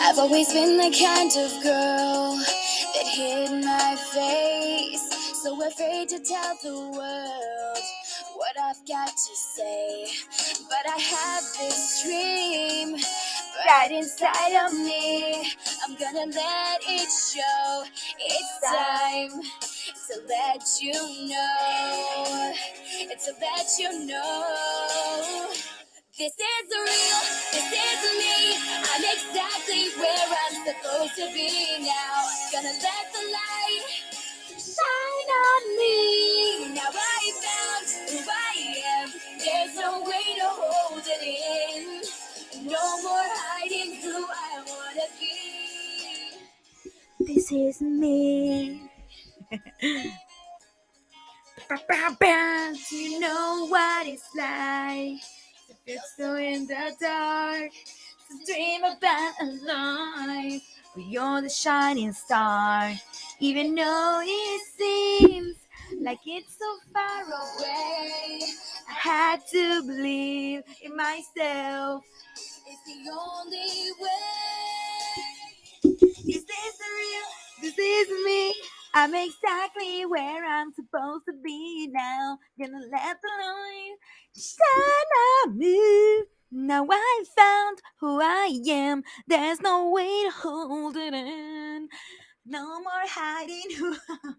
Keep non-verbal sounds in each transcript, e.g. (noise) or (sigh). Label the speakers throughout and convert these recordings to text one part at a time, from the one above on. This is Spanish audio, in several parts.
Speaker 1: I've always been the kind of girl that hid my face, so afraid to tell the world what I've got to say. But I have this dream right inside of me. I'm gonna let it show. It's time to let you know. It's to let you know. This is real, this is me. I'm exactly where I'm supposed to be now. Gonna let the light shine on me. Now I found who I am. There's no way to hold it in. No more hiding who I wanna be. This is me. (laughs) You know what it's like? It's so in the dark to dream about a life where you're the shining star, even though it seems like it's so far away. I had to believe in myself. It's the only way. Is this real? This is me. I'm exactly where I'm supposed to be now. Gonna let the light shine on me. Now I found who I am. There's no way to hold it in. No more hiding who (laughs)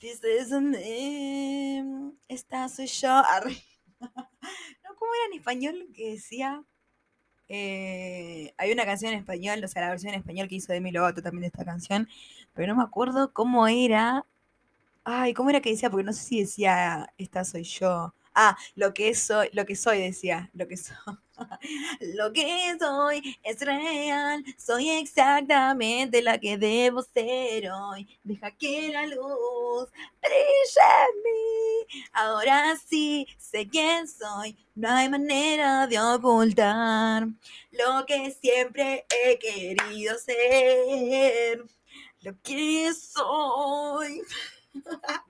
Speaker 1: This is me. Esta soy yo. No, ¿cómo era en español que decía? Eh, hay una canción en español, o sea, la versión en español que hizo Demi Lovato también de esta canción, pero no me acuerdo cómo era. Ay, ¿cómo era que decía? Porque no sé si decía esta soy yo. Ah, lo que soy, lo que soy decía, lo que soy. (laughs) Lo que soy es real, soy exactamente la que debo ser hoy. Deja que la luz brille. Ahora sí sé quién soy, no hay manera de ocultar lo que siempre he querido ser. Lo que soy. (laughs)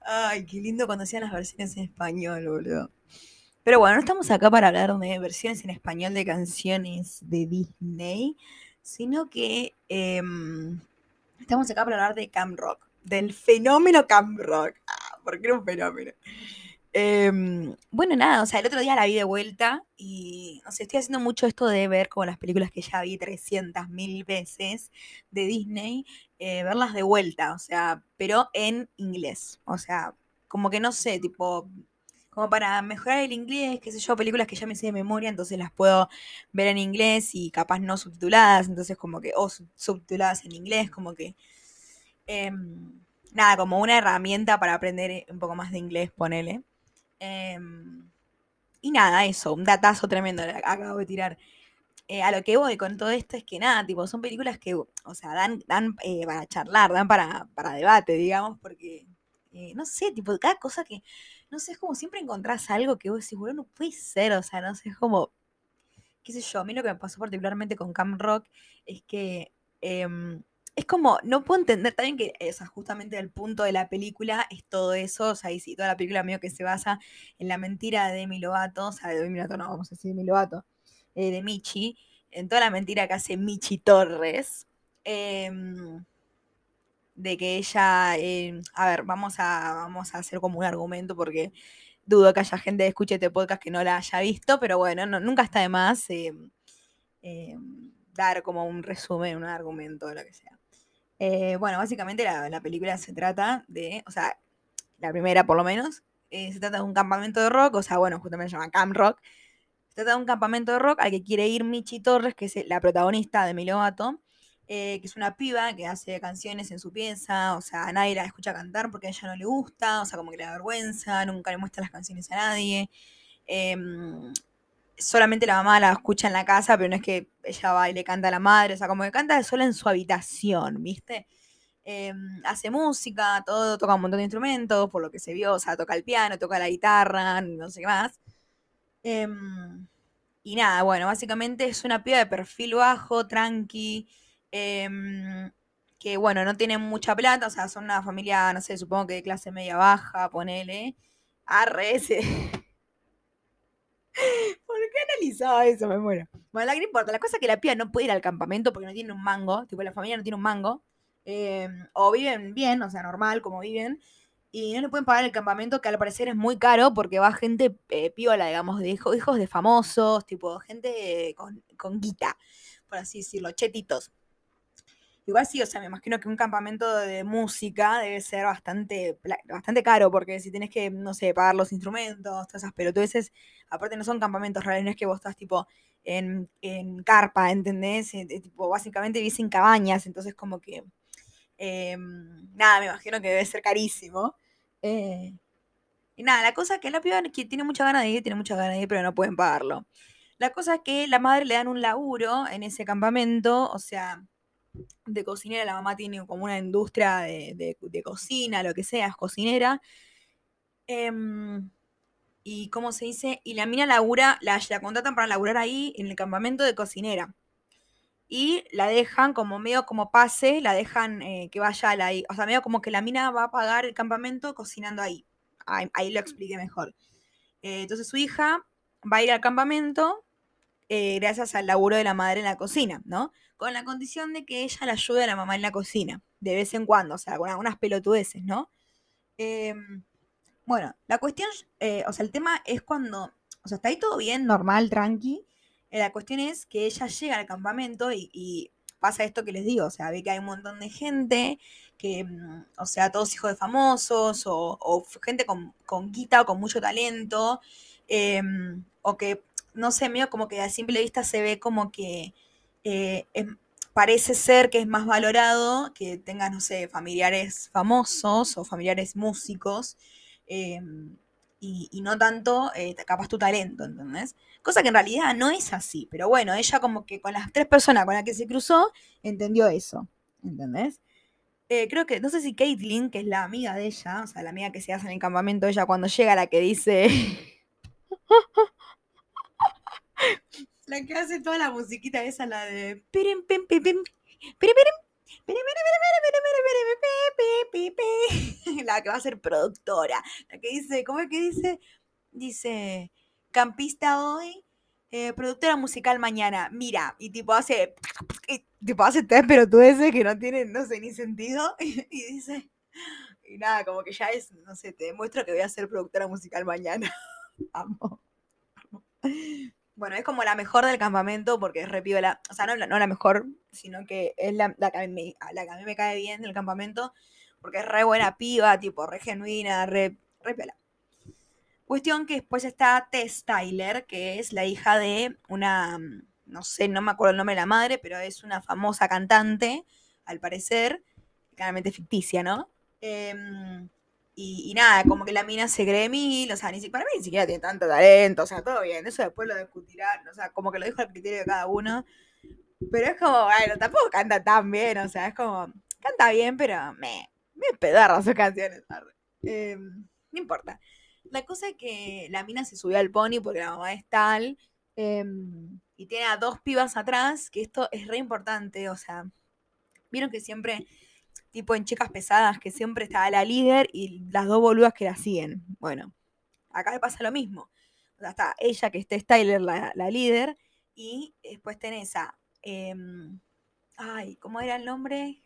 Speaker 1: Ay, qué lindo cuando hacían las versiones en español, boludo. Pero bueno, no estamos acá para hablar de versiones en español de canciones de Disney, sino que em, estamos acá para hablar de Cam Rock, del fenómeno Cam Rock. Porque era un fenómeno. Em, bueno, nada, o sea, el otro día la vi de vuelta y, no sé, estoy haciendo mucho esto de ver como las películas que ya vi 300 mil veces de Disney, eh, verlas de vuelta, o sea, pero en inglés. O sea, como que no sé, tipo, como para mejorar el inglés, qué sé yo, películas que ya me sé de memoria, entonces las puedo ver en inglés y capaz no subtituladas, entonces como que, o subtituladas en inglés, como que, em, nada, como una herramienta para aprender un poco más de inglés, ponele. Em, y nada, eso, un datazo tremendo acabo de tirar. Eh, a lo que voy con todo esto es que nada, tipo, son películas que, o sea, dan, dan eh, para charlar, dan para, para debate, digamos, porque, eh, no sé, tipo, cada cosa que no sé, es como siempre encontrás algo que vos decís, bueno, no puede ser, o sea, no sé, es como, qué sé yo, a mí lo que me pasó particularmente con Cam Rock es que em, es como, no puedo entender también que, o sea, justamente el punto de la película es todo eso, o sea, y si toda la película medio que se basa en la mentira de Demi Lovato, o sea, de Demi Lovato no, vamos a decir Demi Lovato, eh, de Michi, en toda la mentira que hace Michi Torres, eh, de que ella, eh, a ver, vamos a, vamos a hacer como un argumento porque dudo que haya gente que escuche este podcast que no la haya visto, pero bueno, nunca está de más eh, eh, dar como un resumen, un argumento, lo que sea. Bueno, básicamente la, película se trata de, o sea, la primera por lo menos, se trata de un campamento de rock, o sea, bueno, justamente se llama Camp Rock. Se trata de un campamento de rock al que quiere ir Michi Torres, que es la protagonista de Milovato, eh, que es una piba que hace canciones en su pieza, o sea, nadie la escucha cantar porque a ella no le gusta, o sea, como que le da vergüenza, nunca le muestra las canciones a nadie. Solamente la mamá la escucha en la casa, pero no es que ella va y le canta a la madre, o sea, como que canta sola en su habitación, ¿viste? Em, hace música, todo, toca un montón de instrumentos, por lo que se vio, o sea, toca el piano, toca la guitarra, no sé qué más. Em, y nada, bueno, básicamente es una piba de perfil bajo, tranqui, Em, que bueno, no tienen mucha plata, o sea, son una familia, no sé, supongo que de clase media baja, ponele. Arre. (laughs) ¿Por qué analizaba eso? Me muero. Bueno, la que no importa. La cosa es que la piba no puede ir al campamento porque no tiene un mango. Tipo, la familia no tiene un mango. Em, o viven bien, o sea, normal, como viven. Y no le pueden pagar el campamento, que al parecer es muy caro porque va gente eh, piola, digamos, de hijos de famosos, tipo, gente con, con guita, por así decirlo, chetitos. Igual sí, o sea, me imagino que un campamento de música debe ser bastante, bastante caro, porque si tienes que, no sé, pagar los instrumentos, todas esas pelotudeces, aparte no son campamentos reales, no es que vos estás tipo en, carpa, ¿entendés? Eh, tipo, básicamente vivís en cabañas, entonces como que, em, nada, me imagino que debe ser carísimo. Eh, y nada, la cosa es que la piba que tiene mucha ganas de ir, tiene mucha ganas de ir, pero no pueden pagarlo. La cosa es que la madre le dan un laburo en ese campamento, o sea, de cocinera, la mamá tiene como una industria de, cocina, lo que sea, es cocinera. Em, y cómo se dice, y la mina labura, la, la contratan para laburar ahí en el campamento de cocinera. Y la dejan como medio como pase, la dejan eh, que vaya ahí. O sea, medio como que la mina va a pagar el campamento cocinando ahí. Ahí, lo expliqué mejor. Eh, entonces su hija va a ir al campamento eh, gracias al laburo de la madre en la cocina, ¿no? Con la condición de que ella le ayude a la mamá en la cocina, de vez en cuando, o sea, con algunas pelotudeces, ¿no? Em, bueno, la cuestión, eh, o sea, el tema es cuando, o sea, está ahí todo bien, normal, tranqui. Eh, la cuestión es que ella llega al campamento y, pasa esto que les digo, o sea, ve que hay un montón de gente, que, mm, o sea, todos hijos de famosos, o, gente con, con o con mucho talento, o que no sé, medio como que a simple vista se ve como que eh, parece ser que es más valorado que tengas, no sé, familiares famosos o familiares músicos em, y, no tanto eh, capaz tu talento, ¿entendés? Cosa que en realidad no es así, pero bueno, ella como que con las tres personas con las que se cruzó, entendió eso, ¿entendés? Eh, creo que, no sé si Caitlyn, que es la amiga de ella, o sea, la amiga que se hace en el campamento, ella cuando llega, la que dice... (laughs) La que hace toda la musiquita esa, la de. La que va a ser productora. La que dice, ¿cómo es que dice? Dice, campista hoy, productora musical mañana. Mira, y tipo hace. tipo hace tres pelotudeces que no tienen, no sé, ni sentido. Y, dice. Y nada, como que ya es, no sé, te demuestro que voy a ser productora musical mañana. Amo. Bueno, es como la mejor del campamento porque es repiola. O sea, no, la mejor, sino que es la, que a mí, me cae bien del campamento porque es re buena piba, tipo, re genuina, re, re Cuestión que después está Tess Tyler, que es la hija de una, no sé, no me acuerdo el nombre de la madre, pero es una famosa cantante, al parecer, claramente ficticia, ¿no? Eh, y, nada, como que la mina se cree mil, o sea, ni, para mí ni siquiera tiene tanto talento, o sea, todo bien, eso después lo discutirán, o sea, como que lo dijo al criterio de cada uno. Pero es como, bueno, tampoco canta tan bien, o sea, es como, canta bien, pero me, me pedarra sus canciones. Em, no importa. La cosa es que la mina se subió al pony porque la mamá es tal, em, y tiene a dos pibas atrás, que esto es re importante, o sea, vieron que siempre tipo en chicas pesadas, que siempre estaba la líder y las dos boludas que la siguen. Bueno, acá le pasa lo mismo. O sea, está ella, que esté Styler, la, líder, y después tenés a. Em, ay, ¿cómo era el nombre?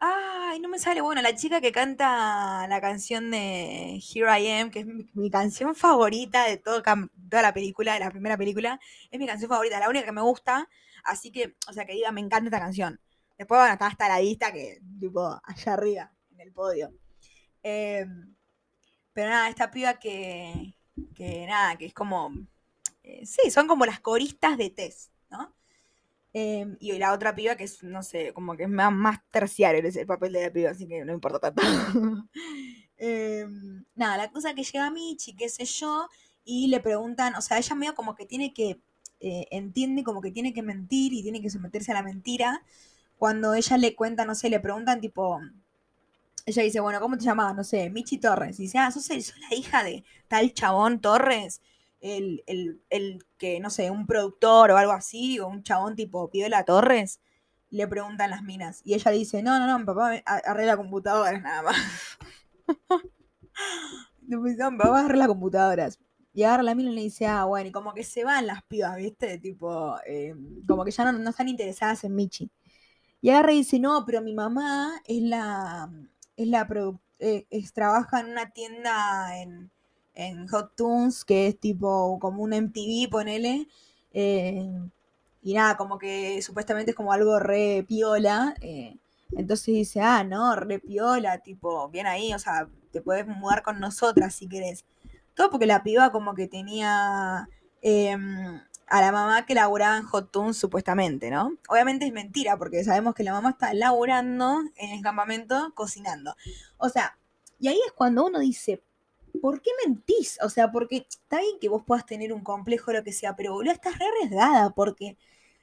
Speaker 1: Ay, no me sale. Bueno, la chica que canta la canción de Here I Am, que es mi, canción favorita de todo, toda la película, de la primera película, es mi canción favorita, la única que me gusta. Así que, o sea, que diga, me encanta esta canción. Después, bueno, estaba hasta la vista que, tipo, allá arriba, en el podio. Em, pero nada, esta piba que, que nada, que es como, eh, sí, son como las coristas de Tess, ¿no? Em, y la otra piba que es, no sé, como que es más, más terciario el papel de la piba, así que no importa tanto. (laughs) Em, nada, la cosa que llega a Michi, qué sé yo, y le preguntan, o sea, ella medio como que tiene que, eh, entiende como que tiene que mentir y tiene que someterse a la mentira, cuando ella le cuenta, no sé, le preguntan tipo, ella dice, bueno, ¿cómo te llamas? No sé, Michi Torres. Y dice, ah, sos, la hija de tal chabón Torres, el, que, no sé, un productor o algo así, o un chabón tipo Piola Torres. Le preguntan las minas. Y ella dice, no, no, no, mi papá arregla computadoras nada más. vamos a agarrar las computadoras. Y agarra la mina y le dice, ah, bueno, y como que se van las pibas, ¿viste? Tipo, eh, como que ya no, están interesadas en Michi. Y agarra y dice, no, pero mi mamá es la, es la eh, trabaja en una tienda en, Hot Tunes, que es tipo como un MTV, ponele. Eh, y nada, como que supuestamente es como algo re piola. entonces dice, ah, no, re piola, tipo, bien ahí, o sea, te puedes mudar con nosotras si querés. Todo porque la piba como que tenía em, a la mamá que laburaba en Hot Toons supuestamente, ¿no? Obviamente es mentira porque sabemos que la mamá está laburando en el campamento cocinando. O sea, y ahí es cuando uno dice, ¿por qué mentís? O sea, porque está bien que vos puedas tener un complejo o lo que sea, pero boludo, estás re arriesgada porque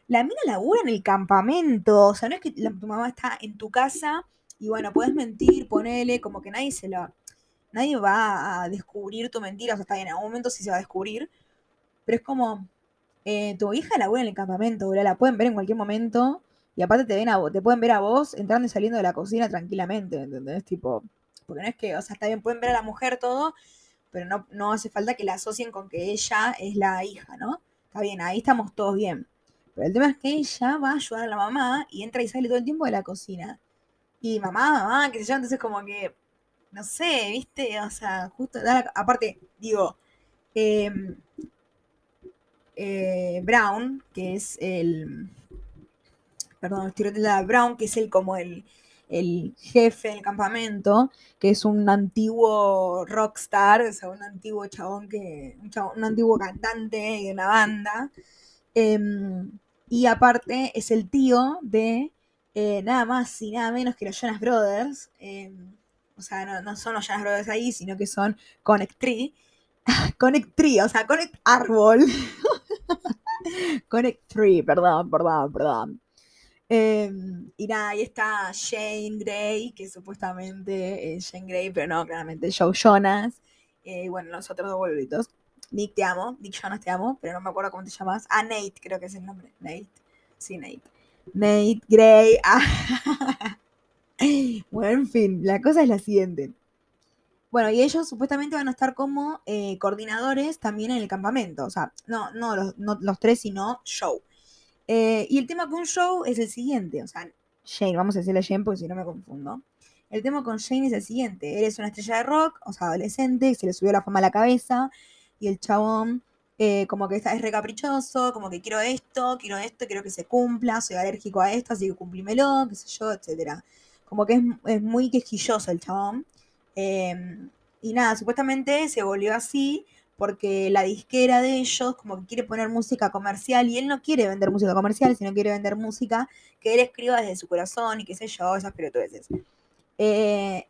Speaker 1: la mina labura en el campamento. O sea, no es que tu mamá está en tu casa y bueno, puedes mentir, ponele, como que nadie se lo nadie va a descubrir tu mentira, o sea, está bien, en algún momento sí se va a descubrir, pero es como, eh, tu hija la en el campamento, la pueden ver en cualquier momento, y aparte te ven a te pueden ver a vos entrando y saliendo de la cocina tranquilamente, ¿entendés? Tipo, porque no es que, o sea, está bien, pueden ver a la mujer todo, pero no, no hace falta que la asocien con que ella es la hija, ¿no? Está bien, ahí estamos todos bien. Pero el tema es que ella va a ayudar a la mamá y entra y sale todo el tiempo de la cocina. Y mamá, mamá, que se llama, entonces como que no sé, viste, o sea, justo, aparte, digo, em, eh, Brown, que es el, perdón, la Brown, que es el como el, el jefe del campamento, que es un antiguo rockstar, o sea, un antiguo chabón que, un, antiguo cantante de una banda, em, y aparte es el tío de eh, nada más y nada menos que los Jonas Brothers, em, o sea, no, son los Jonas Brothers ahí, sino que son Connect Tree. (laughs) Connect Tree, o sea, Connect Árbol. (laughs) (laughs) Connect Tree, perdón, perdón, perdón. Em, y nada, ahí está Shane Gray, que supuestamente es Shane Gray, pero no, claramente Joe Jonas. Eh, bueno, los otros dos boluditos. Nick, te amo. Nick Jonas, te amo, pero no me acuerdo cómo te llamas. Ah, Nate, creo que es el nombre. Nate. Sí, Nate. Nate Gray. (laughs) Ah. Bueno, en fin, la cosa es la siguiente. Bueno, y ellos supuestamente van a estar como eh, coordinadores también en el campamento. O sea, no, no, los, tres, sino show. Eh, y el tema con show es el siguiente. O sea, Shane, vamos a decirle Shane porque si no me confundo. El tema con Shane es el siguiente. Él es una estrella de rock, o sea, adolescente, se le subió la fama a la cabeza. Y el chabón, eh, como que es recaprichoso, como que quiero esto, quiero esto, quiero que se cumpla, soy alérgico a esto, así que cumplímelo, qué sé yo, etcétera como que es, muy quejilloso el chabón. Em, y nada, supuestamente se volvió así porque la disquera de ellos como que quiere poner música comercial y él no quiere vender música comercial, sino quiere vender música que él escriba desde su corazón y qué sé yo, esas pelotudeces. Eh,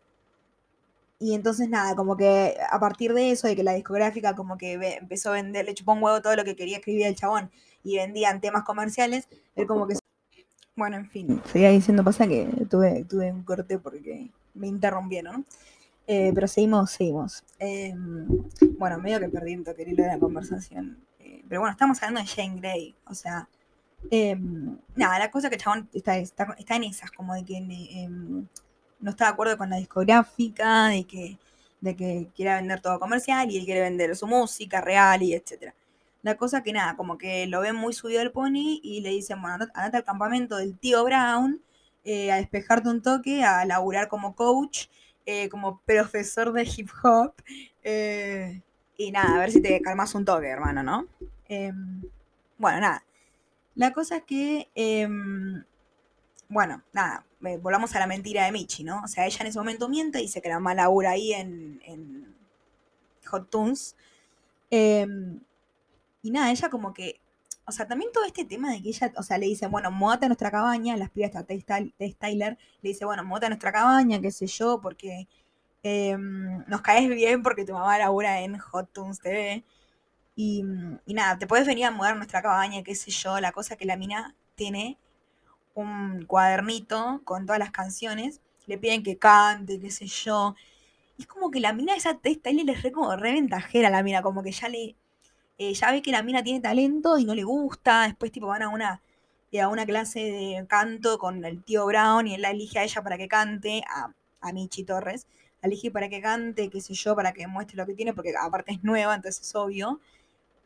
Speaker 1: y entonces nada, como que a partir de eso, de que la discográfica como que empezó a vender, le chupó un huevo todo lo que quería escribir el chabón y vendían temas comerciales, él como que bueno, en fin, seguía diciendo, pasa que tuve, tuve un corte porque me interrumpieron. Eh, pero seguimos, seguimos. Em, bueno, medio que perdí un toque de la conversación. Eh, pero bueno, estamos hablando de Jane Grey. O sea, em, nada, la cosa que chabón está, está, en esas, como de que em, no está de acuerdo con la discográfica, de que, de que quiere vender todo comercial y él quiere vender su música real y etcétera. La cosa que nada, como que lo ven muy subido el pony y le dicen, bueno, andate al campamento del tío Brown eh, a despejarte un toque, a laburar como coach, eh, como profesor de hip hop. Eh, y nada, a ver si te calmas un toque, hermano, ¿no? Em, bueno, nada. La cosa es que, em, bueno, nada, volvamos a la mentira de Michi, ¿no? O sea, ella en ese momento miente, dice que la mamá labura ahí en, en Hot Toons. Em, y nada, ella como que, o sea, también todo este tema de que ella, o sea, le dice, bueno, módate a nuestra cabaña, las pibas de Styler, le dice, bueno, módate a nuestra cabaña, qué sé yo, porque em, nos caes bien porque tu mamá labura en Hot Tunes TV. Y, nada, te puedes venir a mudar nuestra cabaña, qué sé yo, la cosa que la mina tiene un cuadernito con todas las canciones, le piden que cante, qué sé yo. Y es como que la mina esa Styler es re como re ventajera la mina, como que ya le, eh, ya ve que la mina tiene talento y no le gusta, después tipo van a una, eh, a una clase de canto con el tío Brown y él la elige a ella para que cante, a, a Michi Torres, la elegí para que cante, qué sé yo, para que muestre lo que tiene, porque aparte es nueva, entonces es obvio.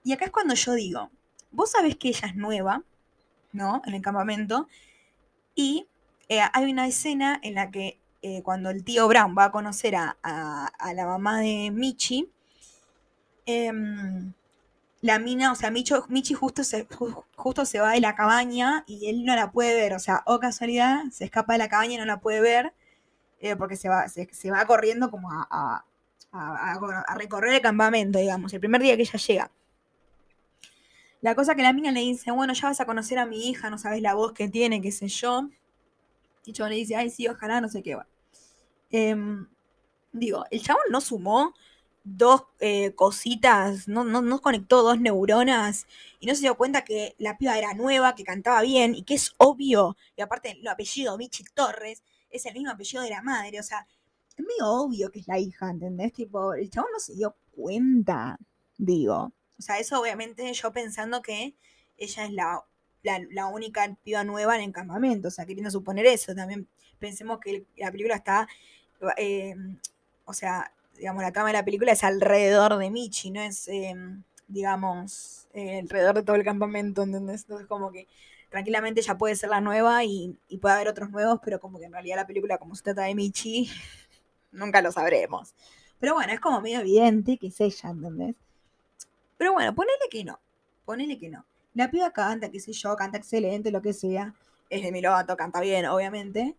Speaker 1: Y acá es cuando yo digo, vos sabés que ella es nueva, ¿no? En el campamento. Y eh, hay una escena en la que eh, cuando el tío Brown va a conocer a, la mamá de Michi, em, la mina, o sea, Michi justo se, justo se va de la cabaña y él no la puede ver, o sea, o casualidad, se escapa de la cabaña y no la puede ver, eh, porque se va, se, va corriendo como a, a, recorrer el campamento, digamos, el primer día que ella llega. La cosa que la mina le dice, bueno, ya vas a conocer a mi hija, no sabes la voz que tiene, qué sé yo. Y yo le dice, ay, sí, ojalá, no sé qué va. Em, digo, el chabón no sumó dos eh, cositas, no, no, conectó dos neuronas y no se dio cuenta que la piba era nueva, que cantaba bien y que es obvio, y aparte el apellido Michi Torres es el mismo apellido de la madre, o sea, es medio obvio que es la hija, ¿entendés? Tipo, el chabón no se dio cuenta, digo. O sea, eso obviamente yo pensando que ella es la, la, única piba nueva en el campamento, o sea, queriendo suponer eso. También pensemos que la película está, eh, o sea, digamos, la cama de la película es alrededor de Michi, no es, eh, digamos, eh, alrededor de todo el campamento, ¿entendés? Entonces como que tranquilamente ella puede ser la nueva y, y, puede haber otros nuevos, pero como que en realidad la película, como se trata de Michi, (laughs) nunca lo sabremos. Pero bueno, es como medio evidente que es ella, ¿entendés? Pero bueno, ponele que no. Ponele que no. La piba canta, qué sé yo, canta excelente, lo que sea. Es de mi lobato, canta bien, obviamente.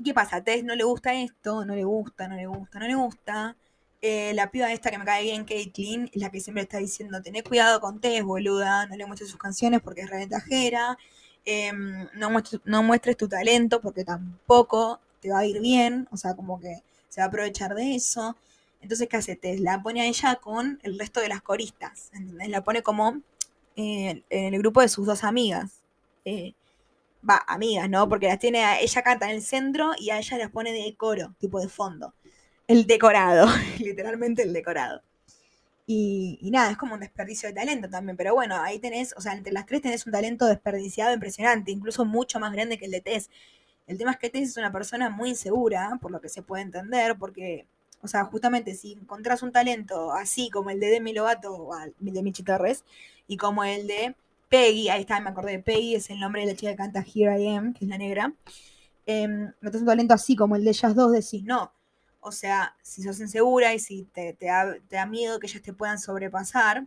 Speaker 1: Em, ¿Qué pasa? A Tess no le gusta esto, no le gusta, no le gusta, no le gusta. Eh, la piba esta que me cae bien, Caitlyn, es la que siempre está diciendo, tené cuidado con Tess, boluda, no le muestres sus canciones porque es reventajera, em, no, muestres, tu talento porque tampoco te va a ir bien, o sea, como que se va a aprovechar de eso. Entonces, ¿qué hace? Te la pone a ella con el resto de las coristas, ¿entendés? La pone como eh, en el grupo de sus dos amigas. Eh, va, amigas, ¿no? Porque las tiene, a, ella canta en el centro y a ella las pone de coro, tipo de fondo. El decorado, (laughs) literalmente el decorado. Y, y, nada, es como un desperdicio de talento también, pero bueno, ahí tenés, o sea, entre las tres tenés un talento desperdiciado impresionante, incluso mucho más grande que el de Tess. El tema es que Tess es una persona muy insegura, por lo que se puede entender, porque o sea, justamente si encontrás un talento así como el de Demi Lovato o el de Michi Torres y como el de Peggy, ahí está, me acordé de Peggy, es el nombre de la chica que canta Here I Am, que es la negra. Eh, un talento así como el de ellas dos, decís no. O sea, si sos insegura y si te, da, miedo que ellas te puedan sobrepasar,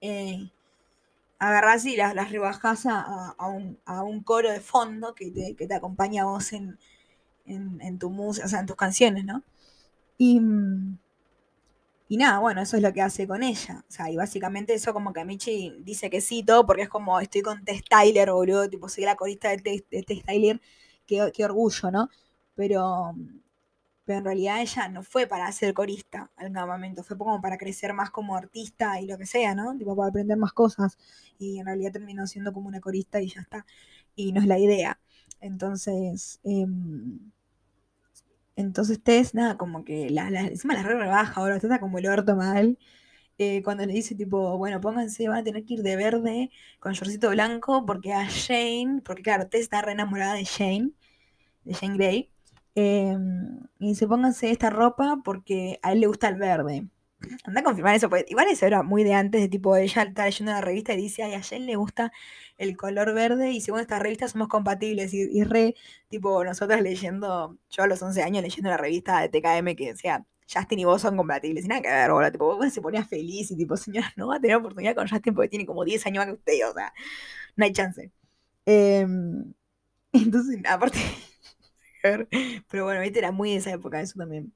Speaker 1: eh, agarrás y las, las rebajás a, un, coro de fondo que te, acompaña a vos en, en tu música, o sea, en tus canciones, ¿no? Y, y nada, bueno, eso es lo que hace con ella. O sea, y básicamente eso como que Michi dice que sí, todo, porque es como estoy con Tess Tyler, boludo, tipo, soy la corista de Tess, Tyler, qué, qué, orgullo, ¿no? Pero, pero en realidad ella no fue para ser corista al campamento, fue como para crecer más como artista y lo que sea, ¿no? Tipo, para aprender más cosas. Y en realidad terminó siendo como una corista y ya está. Y no es la idea. Entonces, eh, entonces Tess, nada, como que la, la, encima la re rebaja, ahora está como el orto mal. Eh, cuando le dice tipo, bueno, pónganse, van a tener que ir de verde con shortcito blanco porque a Shane, porque claro, Tess está re enamorada de Shane, de Shane Grey, em, y dice, pónganse esta ropa porque a él le gusta el verde. Anda a confirmar eso, porque igual eso era muy de antes, de tipo, ella está leyendo la revista y dice, ay, a Jen le gusta el color verde y según esta revista somos compatibles. Y, re, tipo, nosotros leyendo, yo a los 11 años leyendo la revista de TKM que decía, Justin y vos son compatibles. Y nada que ver, boludo, tipo, vos se ponía feliz y tipo, señora, no va a tener oportunidad con Justin porque tiene como 10 años más que usted, o sea, no hay chance. Em, (laughs) entonces, aparte, (laughs) pero bueno, viste, era muy de esa época, eso también.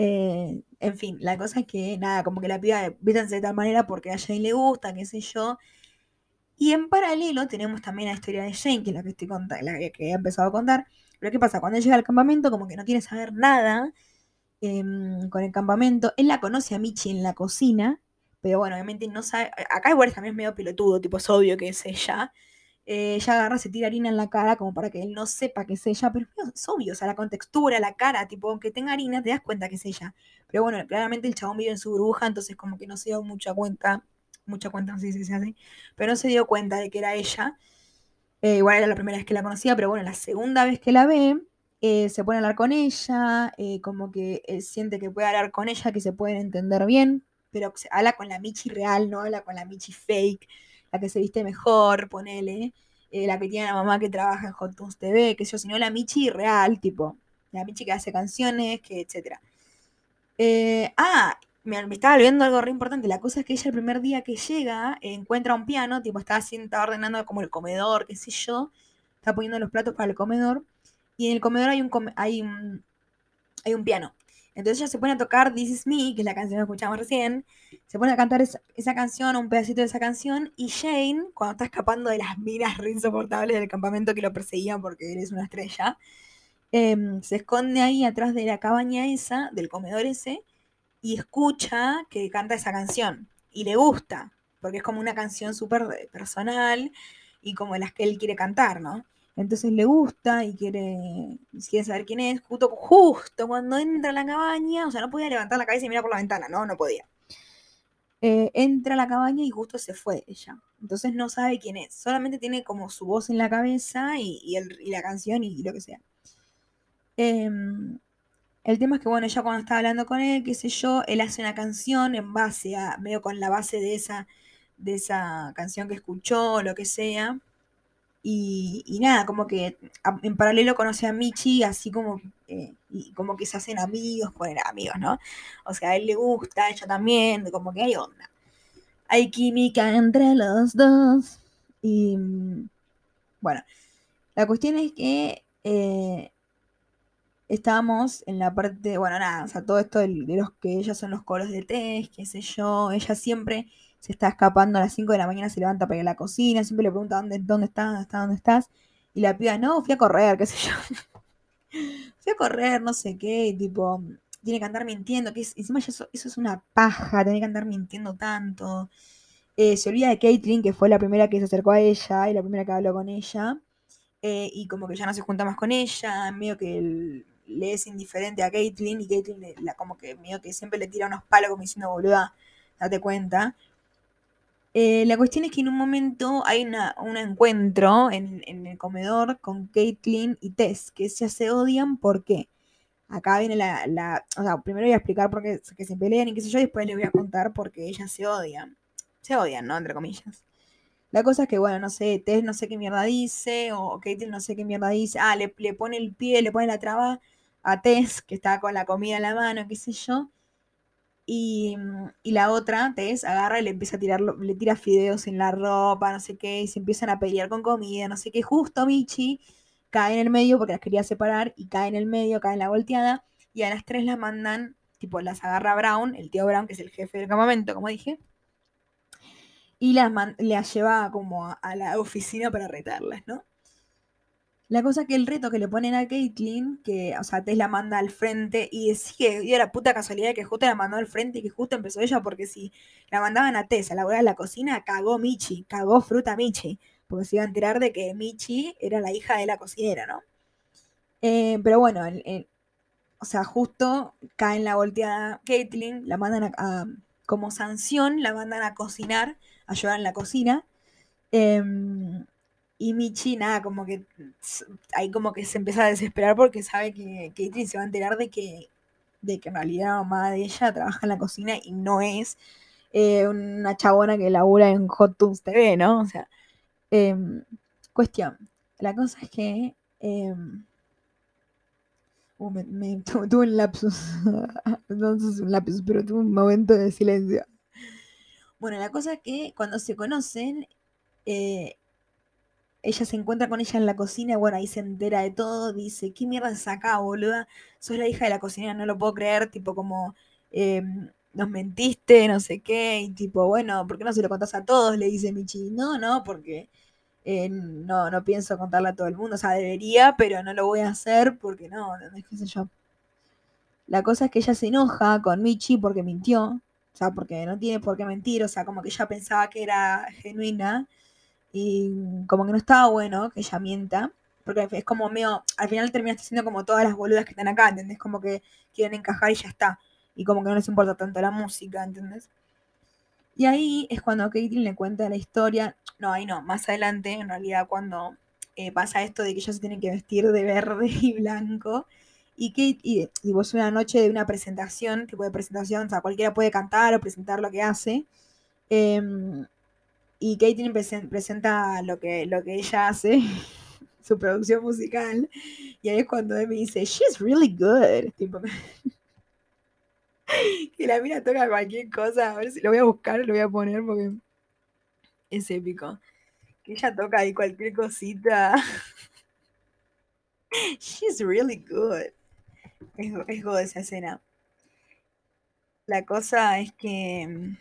Speaker 1: Eh, en fin, la cosa es que, nada, como que la piba vístanse de tal manera porque a Jane le gusta, qué sé yo. Y en paralelo tenemos también la historia de Jane, que es la que estoy contando, la que he empezado a contar. Pero ¿qué pasa? Cuando llega al campamento, como que no quiere saber nada em, con el campamento. Él la conoce a Michi en la cocina, pero bueno, obviamente no sabe. Acá igual también es medio pelotudo, tipo, es obvio que es ella eh, ella agarra, se tira harina en la cara como para que él no sepa que es ella, pero es obvio, o sea, la contextura, la cara, tipo, aunque tenga harina, te das cuenta que es ella. Pero bueno, claramente el chabón vive en su burbuja, entonces como que no se dio mucha cuenta, mucha cuenta, no sé si se hace, pero no se dio cuenta de que era ella. Eh, igual era la primera vez que la conocía, pero bueno, la segunda vez que la ve, eh, se pone a hablar con ella, eh, como que él siente que puede hablar con ella, que se pueden entender bien, pero habla con la Michi real, no habla con la Michi fake, la que se viste mejor, ponele, eh, la que tiene la mamá que trabaja en Hot Toons TV, que yo, sino la Michi real, tipo, la Michi que hace canciones, que etcétera. Eh, ah, me, estaba olvidando algo re importante. La cosa es que ella el primer día que llega encuentra un piano, tipo, está, haciendo, está ordenando como el comedor, qué sé yo, está poniendo los platos para el comedor, y en el comedor hay un, hay hay un piano. Entonces ella se pone a tocar This Is Me, que es la canción que escuchamos recién, se pone a cantar esa, canción, un pedacito de esa canción, y Jane, cuando está escapando de las miras re insoportables del campamento que lo perseguían porque eres una estrella, eh, se esconde ahí atrás de la cabaña esa, del comedor ese, y escucha que canta esa canción. Y le gusta, porque es como una canción súper personal y como las que él quiere cantar, ¿no? Entonces le gusta y quiere, quiere saber quién es. Justo, justo cuando entra a la cabaña, o sea, no podía levantar la cabeza y mirar por la ventana, no, no podía. Eh, entra a la cabaña y justo se fue ella. Entonces no sabe quién es. Solamente tiene como su voz en la cabeza y, y, el, y la canción y, lo que sea. Eh, el tema es que, bueno, ella cuando está hablando con él, qué sé yo, él hace una canción en base a, medio con la base de esa, de esa canción que escuchó, lo que sea. Y, nada, como que en paralelo conoce a Michi, así como, eh, como que se hacen amigos, pues amigos, ¿no? O sea, a él le gusta, ella también, como que hay onda. Hay química entre los dos. Y bueno, la cuestión es que eh, estábamos en la parte, bueno, nada, o sea, todo esto de, de los que ellas son los coros de test, qué sé yo, ella siempre se está escapando a las 5 de la mañana, se levanta para ir a la cocina, siempre le pregunta dónde, dónde estás, dónde estás, dónde estás, y la piba, no, fui a correr, qué sé yo. (laughs) fui a correr, no sé qué, tipo, tiene que andar mintiendo, que es, encima eso, eso, es una paja, tiene que andar mintiendo tanto. Eh, se olvida de Caitlyn, que fue la primera que se acercó a ella y la primera que habló con ella. Eh, y como que ya no se junta más con ella, medio que le es indiferente a Caitlyn y Caitlyn la, como que medio que siempre le tira unos palos como diciendo, boluda, date cuenta. Eh, la cuestión es que en un momento hay una, un encuentro en, en, el comedor con Caitlyn y Tess, que ya se odian, ¿por qué? Acá viene la, la, O sea, primero voy a explicar por qué se pelean y qué sé yo, y después les voy a contar por qué ellas se odian. Se odian, ¿no? Entre comillas. La cosa es que, bueno, no sé, Tess no sé qué mierda dice, o Caitlyn no sé qué mierda dice. Ah, le, le pone el pie, le pone la traba a Tess, que está con la comida en la mano, qué sé yo. Y, y, la otra, Tess, agarra y le empieza a tirar, le tira fideos en la ropa, no sé qué, y se empiezan a pelear con comida, no sé qué. Justo Michi cae en el medio porque las quería separar y cae en el medio, cae en la volteada, y a las tres las mandan, tipo, las agarra Brown, el tío Brown, que es el jefe del campamento, como dije, y las, las lleva como a la oficina para retarlas, ¿no? La cosa que el reto que le ponen a Caitlyn, que, o sea, Tess la manda al frente y sigue, dio la puta casualidad que justo la mandó al frente y que justo empezó ella, porque si la mandaban a Tess a la hora de la cocina, cagó Michi, cagó fruta Michi, porque se iba a enterar de que Michi era la hija de la cocinera, ¿no? Eh, pero bueno, o sea, justo cae en la volteada Caitlyn, la mandan a, como sanción, la mandan a cocinar, a ayudar en la cocina. Eh, y Michi, nada, como que ahí como que se empieza a desesperar porque sabe que Caitlyn se va a enterar de que, de que en realidad la mamá de ella trabaja en la cocina y no es eh, una chabona que labura en Hot Tubes TV, ¿no? O sea, eh, cuestión. La cosa es que... Eh, uh, me, tuve, un lapsus, (laughs) no es un lapsus, pero tuve un momento de silencio. Bueno, la cosa es que cuando se conocen, eh, ella se encuentra con ella en la cocina, bueno, ahí se entera de todo, dice, ¿qué mierda es acá, boluda? Sos la hija de la cocinera, no lo puedo creer, tipo como, eh, nos mentiste, no sé qué, y tipo, bueno, ¿por qué no se lo contás a todos? Le dice Michi, no, no, porque eh, no, no pienso contarle a todo el mundo, o sea, debería, pero no lo voy a hacer porque no, no, qué sé yo. La cosa es que ella se enoja con Michi porque mintió, o sea, porque no tiene por qué mentir, o sea, como que ella pensaba que era genuina, y como que no estaba bueno que ella mienta, porque es como medio, al final terminaste siendo como todas las boludas que están acá, ¿entendés? Como que quieren encajar y ya está, y como que no les importa tanto la música, ¿entendés? Y ahí es cuando Caitlyn le cuenta la historia, no, ahí no, más adelante, en realidad cuando eh, pasa esto de que ellos se tienen que vestir de verde (laughs) y blanco. Y Kate, y, y vos una noche de una presentación, tipo de presentación, o sea, cualquiera puede cantar o presentar lo que hace. Em, y Caitlyn presenta lo que, lo que ella hace, (laughs) su producción musical. Y ahí es cuando me dice, she's really good. Tipo, (laughs) que la mina toca cualquier cosa. A ver si lo voy a buscar, lo voy a poner porque es épico. Que ella toca ahí cualquier cosita. (laughs) She's really good. Es, es esa escena. La cosa es que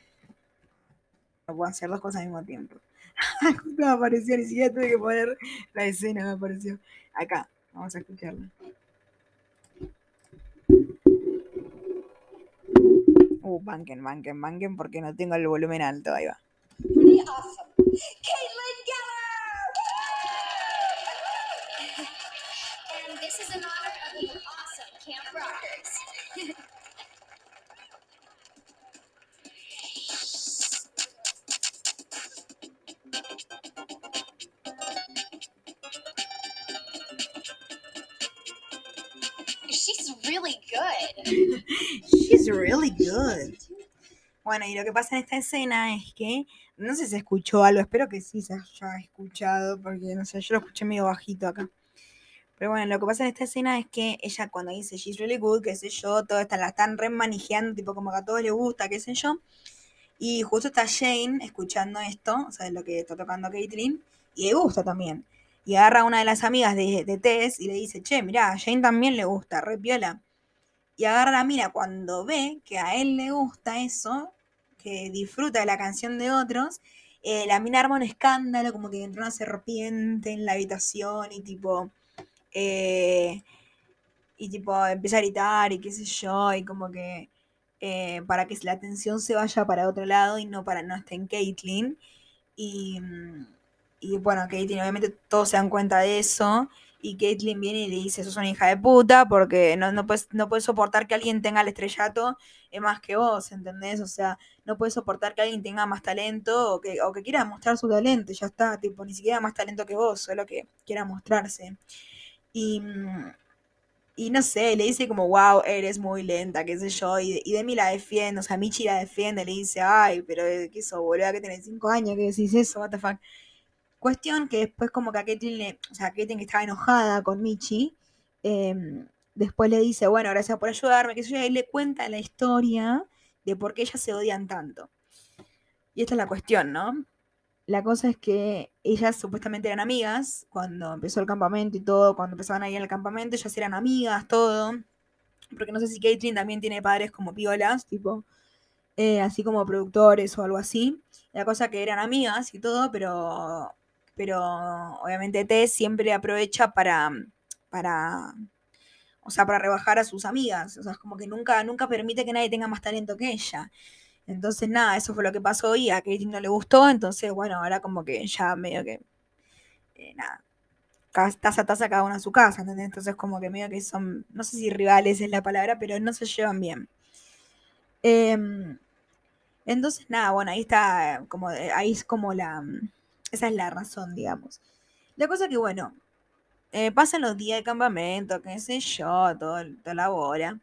Speaker 1: no puedo hacer dos cosas al mismo tiempo. (laughs) Justo me apareció, ni siquiera tuve que poner la escena, me apareció. Acá, vamos a escucharla. Uh, banquen, banquen, banquen, porque no tengo el volumen alto, ahí va. Awesome. She's really good. Bueno, y lo que pasa en esta escena es que, no sé si se escuchó algo, espero que sí se haya escuchado, porque no sé, yo lo escuché medio bajito acá. Pero bueno, lo que pasa en esta escena es que ella cuando dice she's really good, qué sé yo, todo está, la están remanejando, tipo como que a todos les gusta, qué sé yo. Y justo está Jane escuchando esto, o sea, lo que está tocando Caitlyn, y le gusta también. Y agarra a una de las amigas de, de Tess y le dice, che, mirá, a Jane también le gusta, re piola. Y agarra la mina cuando ve que a él le gusta eso, que disfruta de la canción de otros, eh, la mina arma un escándalo, como que entró una serpiente en la habitación y tipo... Eh, y tipo empieza a gritar y qué sé yo, y como que eh, para que la atención se vaya para otro lado y no para no estar en Caitlyn. Y, y bueno, Caitlyn obviamente todos se dan cuenta de eso y Caitlyn viene y le dice, sos una hija de puta porque no, no, puedes, no puedes soportar que alguien tenga el estrellato más que vos, ¿entendés? O sea, no puedes soportar que alguien tenga más talento o que, o que quiera mostrar su talento, ya está, tipo, ni siquiera más talento que vos, solo que quiera mostrarse. Y, y no sé, le dice como, wow, eres muy lenta, qué sé yo, y, y Demi la defiende, o sea, Michi la defiende, le dice, ay, pero ¿qué eso, boludo? Que tenés cinco años, que decís eso, what the fuck. Cuestión que después como que a Caitlyn, le, o sea, Caitlyn que estaba enojada con Michi, em, después le dice, bueno, gracias por ayudarme, que yo, y le cuenta la historia de por qué ellas se odian tanto. Y esta es la cuestión, ¿no? La cosa es que ellas supuestamente eran amigas cuando empezó el campamento y todo, cuando empezaban a ir al campamento, ellas eran amigas, todo. Porque no sé si Caitlyn también tiene padres como piolas, tipo, eh, así como productores o algo así. La cosa que eran amigas y todo, pero pero obviamente Tess siempre aprovecha para, para, o sea, para rebajar a sus amigas, o sea, es como que nunca, nunca permite que nadie tenga más talento que ella. Entonces, nada, eso fue lo que pasó y a Katie no le gustó, entonces, bueno, ahora como que ya medio que, eh, nada, taza a taza cada uno a su casa, ¿entendés? Entonces, como que medio que son, no sé si rivales es la palabra, pero no se llevan bien. Em, entonces, nada, bueno, ahí está, como, ahí es como la, esa es la razón, digamos. La cosa que, bueno, eh, pasan los días de campamento, qué sé yo, todo, toda la hora.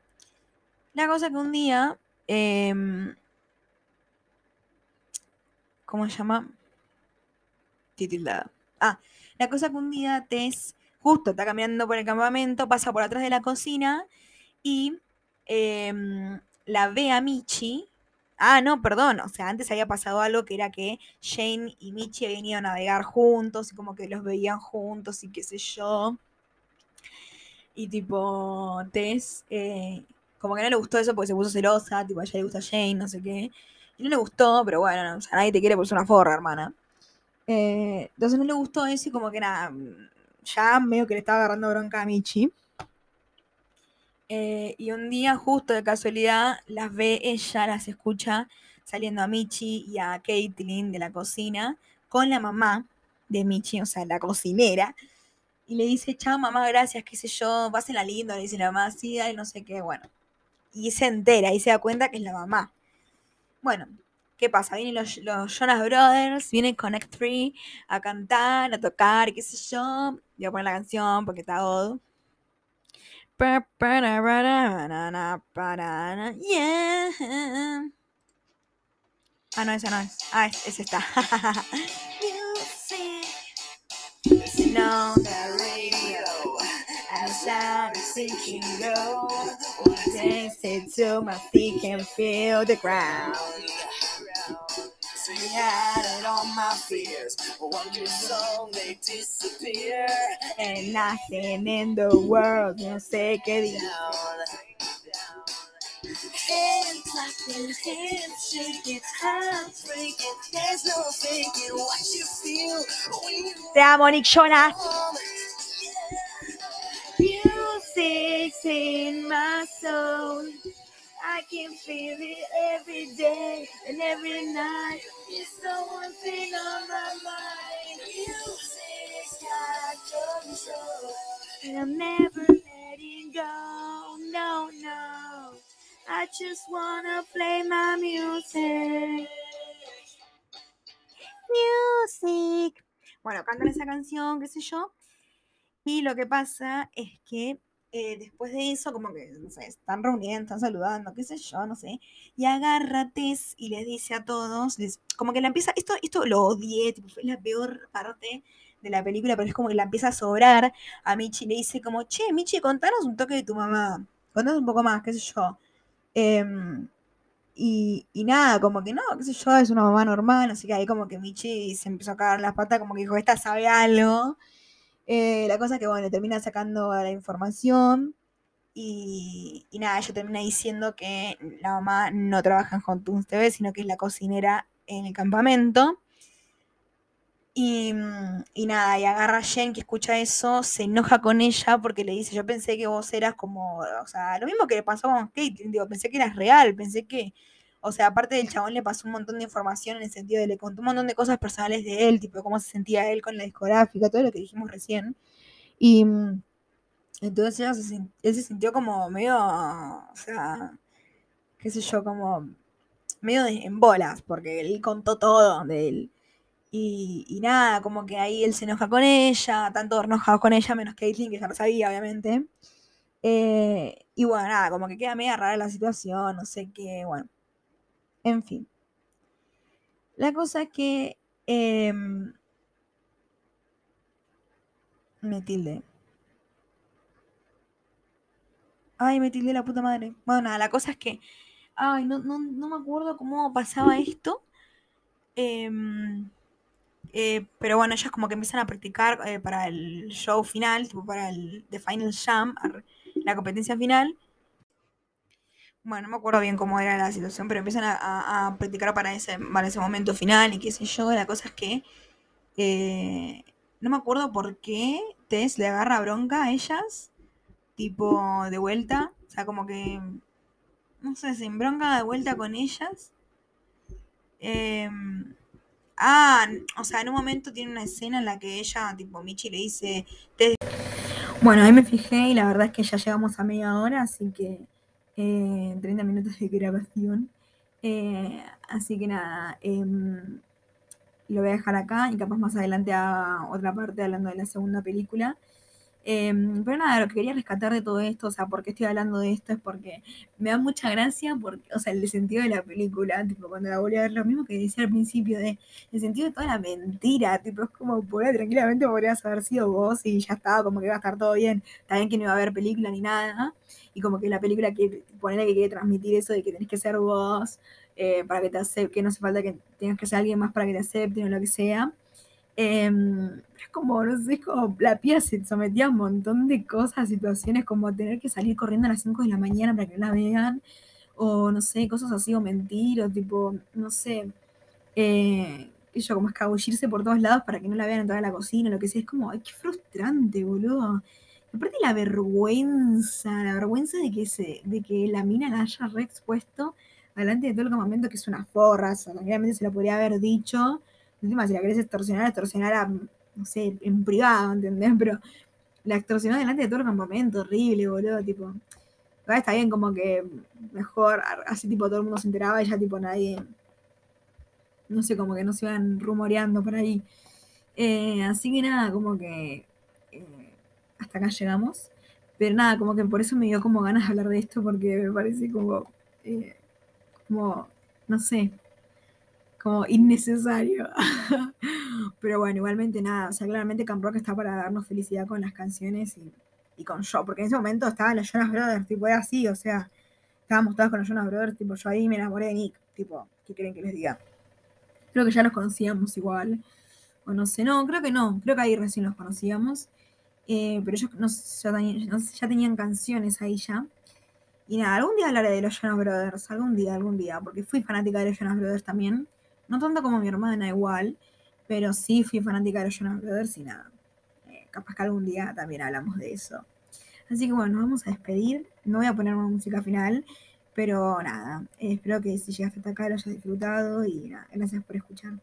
Speaker 1: La cosa que un día, em, ¿cómo se llama? Titulada. Ah, la cosa que un día Tess justo está caminando por el campamento, pasa por atrás de la cocina y em, la ve a Michi Ah, no, perdón. O sea, antes había pasado algo que era que Jane y Michi habían ido a navegar juntos y como que los veían juntos y qué sé yo. Y tipo, Tess, eh, como que no le gustó eso porque se puso celosa, tipo, a ella le gusta Jane, no sé qué. Y no le gustó, pero bueno, o sea, nadie te quiere por ser una forra, hermana. Eh, entonces no le gustó eso y como que nada, ya medio que le estaba agarrando bronca a Michi. Eh, y un día, justo de casualidad, las ve ella, las escucha saliendo a Michi y a Caitlyn de la cocina con la mamá de Michi, o sea, la cocinera. Y le dice, chao mamá, gracias, qué sé yo, la lindo, le dice la mamá, sí, dale, no sé qué, bueno. Y se entera y se da cuenta que es la mamá. Bueno, ¿qué pasa? Vienen los, Jonas Brothers, vienen Connect 3 a cantar, a tocar, qué sé yo. Voy a poner la canción porque está todo. Yeah. Ah, no, esa no es. Ah, es, es esta. Outside sinking low. It to my feet can feel the ground. Out it on my fears. One good song, they disappear. And nothing in the world can take it down. Hands clapping, hands shaking, hands breaking. There's no faking what you feel when you. Te amo, Nick Jonas. Music's in my soul. I can feel it every day and every night. It's the one thing on my mind. Music's got control. And I'm never letting go. No, no. I just wanna play my music. Music. Bueno, cantan esa canción, qué sé yo. Y lo que pasa es que eh, después de eso, como que, no sé, están reuniendo, están saludando, qué sé yo, no sé. Y agarra Tess y les dice a todos, como que la empieza, esto, esto lo odié, tipo, fue la peor parte de la película, pero es como que la empieza a sobrar a Michi y le dice como, che, Michi, contanos un toque de tu mamá, contanos un poco más, qué sé yo. Em, y, nada, como que no, qué sé yo, es una mamá normal, así que ahí como que Michi se empezó a cagar las patas, como que dijo, esta sabe algo. Eh, la cosa es que, bueno, termina sacando la información y, nada, ella termina diciendo que la mamá no trabaja en Hontuns TV, sino que es la cocinera en el campamento. Y, nada, y agarra a Jen que escucha eso, se enoja con ella porque le dice, yo pensé que vos eras como, o sea, lo mismo que le pasó con Kate, digo, pensé que eras real, pensé que, o sea, aparte del chabón le pasó un montón de información en el sentido de le contó un montón de cosas personales de él, tipo cómo se sentía él con la discográfica, todo lo que dijimos recién. Y entonces ella se, él se sintió como medio, o sea, qué sé yo, como medio en bolas, porque él contó todo de él. Y, nada, como que ahí él se enoja con ella, tanto enojado con ella, menos Caitlyn, que ya lo sabía, obviamente. Eh, y bueno, nada, como que queda media rara la situación, no sé qué, bueno. En fin. La cosa que em, me tilde. Ay, me tilde la puta madre. Bueno, nada, la cosa es que. Ay, no, no, no me acuerdo cómo pasaba esto. Eh, eh, pero bueno, ellas como que empiezan a practicar eh, para el show final, tipo para el The Final Jam, la competencia final. Bueno, no me acuerdo bien cómo era la situación, pero empiezan a, practicar para ese, para ese momento final y qué sé yo. La cosa es que eh, no me acuerdo por qué Tess le agarra bronca a ellas, tipo de vuelta. O sea, como que, no sé, se embronca de vuelta con ellas. Eh, Ah, o sea, en un momento tiene una escena en la que ella, tipo, Michi le dice. Bueno, ahí me fijé y la verdad es que ya llegamos a media hora, así que. Eh, 30 minutos de grabación. Eh, así que nada, em, lo voy a dejar acá y capaz más adelante a otra parte hablando de la segunda película. Em, pero nada, lo que quería rescatar de todo esto, o sea, ¿por qué estoy hablando de esto? Es porque me da mucha gracia, porque, o sea, el sentido de la película, tipo, cuando la volví a ver, lo mismo que decía al principio, de el sentido de toda la mentira, tipo, es como, podría, tranquilamente podrías haber sido vos y ya estaba, como que iba a estar todo bien, también que no iba a haber película ni nada, y como que la película quiere, ponerle que quiere transmitir eso de que tenés que ser vos, eh, para que te acepten, que no hace falta que tengas que ser alguien más para que te acepten o lo que sea. Es como, no sé, como la pieza se sometía a un montón de cosas, situaciones como tener que salir corriendo a las 5 de la mañana para que la vean, o no sé, cosas así, o mentir, o tipo, no sé, eh, yo como escabullirse por todos lados para que no la vean en toda la cocina, lo que sea, es como, ay, qué frustrante, boludo. aparte la vergüenza, la vergüenza de que se, de que la mina la haya reexpuesto delante de todo el campamento, que es una forra, o sea, se la podría haber dicho Encima, si la querés extorsionar, extorsionar a, no sé, en privado, ¿entendés? Pero la extorsionó delante de todo el campamento, horrible, boludo, tipo. Está bien como que mejor, así tipo todo el mundo se enteraba y ya tipo nadie, no sé, como que no se van rumoreando por ahí. Eh, así que nada, como que eh, hasta acá llegamos. Pero nada, como que por eso me dio como ganas de hablar de esto, porque me parece como, eh, como, no sé, como innecesario. (laughs) Pero bueno, igualmente nada, o sea, claramente Camp Rock está para darnos felicidad con las canciones y, con yo, porque en ese momento estaban los Jonas Brothers, tipo, era así, o sea, estábamos todos con los Jonas Brothers, tipo, yo ahí me enamoré de Nick, tipo, ¿qué creen que les diga? Creo que ya los conocíamos igual, o no sé, no, creo que no, creo que ahí recién los conocíamos, eh, pero ellos no, ya, ya tenían canciones ahí ya. Y nada, algún día hablaré de los Jonas Brothers, algún día, algún día, porque fui fanática de los Jonas Brothers también. No tanto como mi hermana, igual, pero sí fui fanática de los Jonas Brothers y nada. Eh, capaz que algún día también hablamos de eso. Así que bueno, nos vamos a despedir. No voy a poner una música final, pero nada, espero que si llegaste hasta acá lo hayas disfrutado y nada, gracias por escuchar.